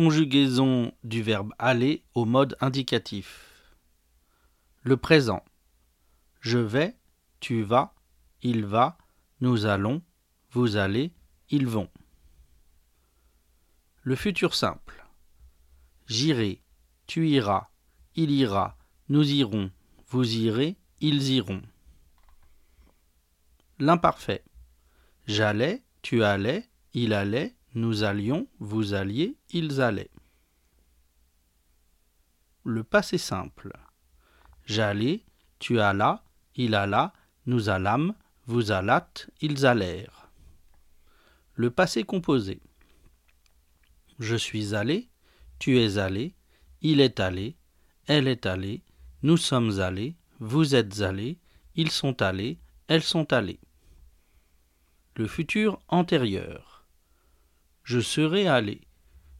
conjugaison du verbe aller au mode indicatif. Le présent. Je vais, tu vas, il va, nous allons, vous allez, ils vont. Le futur simple. J'irai, tu iras, il ira, nous irons, vous irez, ils iront. L'imparfait. J'allais, tu allais, il allait, nous allions, vous alliez, ils allaient. Le passé simple. J'allais, tu allas, il alla, nous allâmes, vous allâtes, ils allèrent. Le passé composé. Je suis allé, tu es allé, il est allé, elle est allée, nous sommes allés, vous êtes allés, ils sont allés, elles sont allées. Le futur antérieur. Je serai allé,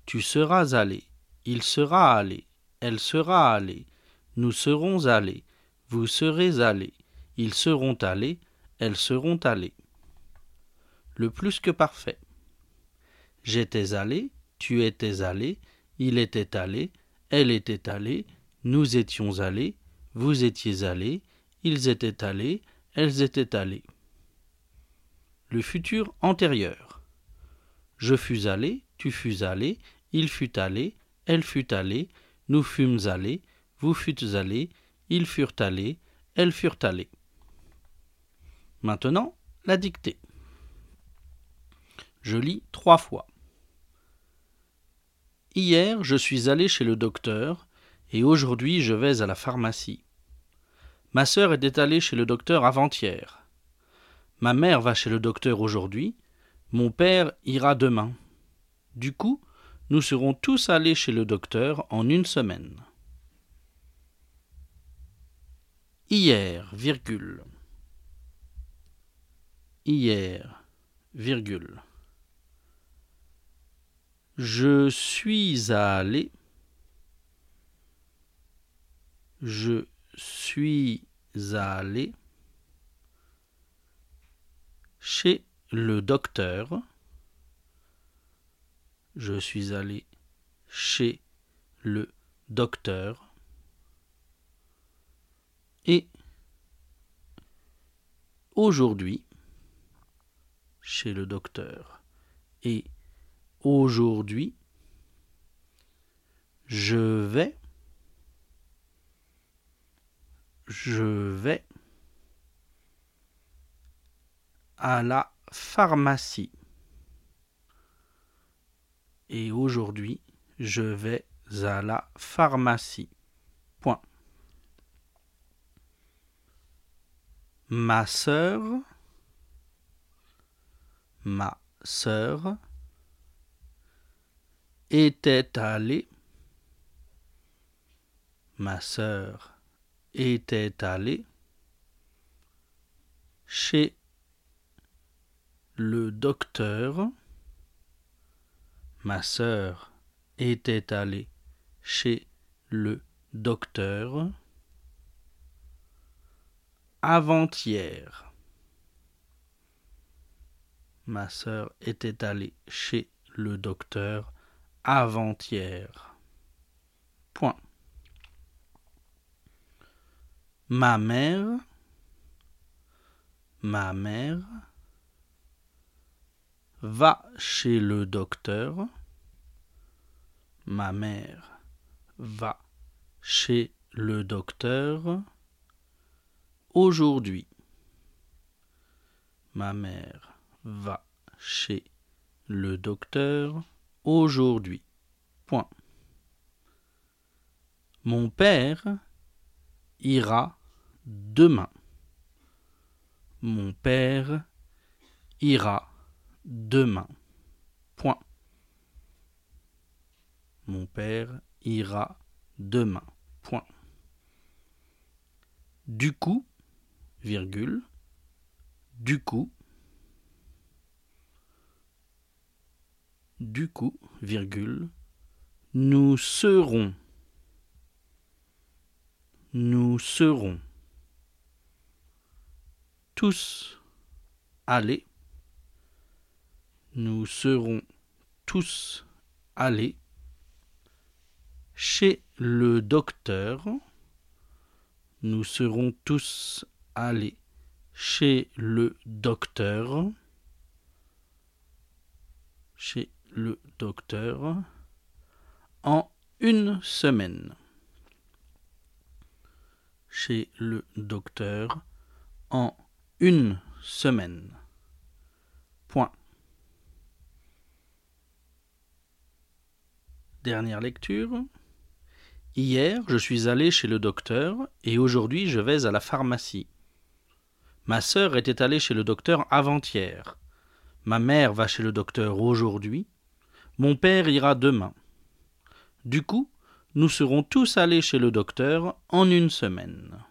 tu seras allé, il sera allé, elle sera allée, nous serons allés, vous serez allés, ils seront allés, elles seront allées. Le plus que parfait. J'étais allé, tu étais allé, il était allé, elle était allée, nous étions allés, vous étiez allés, ils étaient allés, elles étaient allées. Le futur antérieur. Je fus allé, tu fus allé, il fut allé, elle fut allée, nous fûmes allés, vous fûtes allés, ils furent allés, elles furent allées. Maintenant, la dictée. Je lis trois fois. Hier, je suis allé chez le docteur, et aujourd'hui je vais à la pharmacie. Ma sœur était allée chez le docteur avant-hier. Ma mère va chez le docteur aujourd'hui, mon père ira demain. Du coup, nous serons tous allés chez le docteur en une semaine. Hier, virgule. Hier, virgule. Je suis allé. Je suis allé chez le docteur. Je suis allé chez le docteur. Et aujourd'hui, chez le docteur. Et aujourd'hui, je vais, je vais à la pharmacie. Et aujourd'hui, je vais à la pharmacie. Point. Ma sœur, ma sœur, était allée, ma sœur était allée chez le docteur, ma sœur était allée chez le docteur avant-hier. Ma sœur était allée chez le docteur avant-hier. Point. Ma mère, ma mère va chez le docteur. Ma mère va chez le docteur aujourd'hui. Ma mère va chez le docteur aujourd'hui. Point. Mon père ira demain. Mon père ira demain. Point. Mon père ira demain. Point. Du coup, virgule, du coup, du coup, virgule, nous serons, nous serons tous allés, nous serons tous allés chez le docteur. Nous serons tous allés chez le docteur. Chez le docteur en une semaine. Chez le docteur en une semaine. Point. Dernière lecture. Hier, je suis allé chez le docteur et aujourd'hui, je vais à la pharmacie. Ma sœur était allée chez le docteur avant-hier. Ma mère va chez le docteur aujourd'hui. Mon père ira demain. Du coup, nous serons tous allés chez le docteur en une semaine.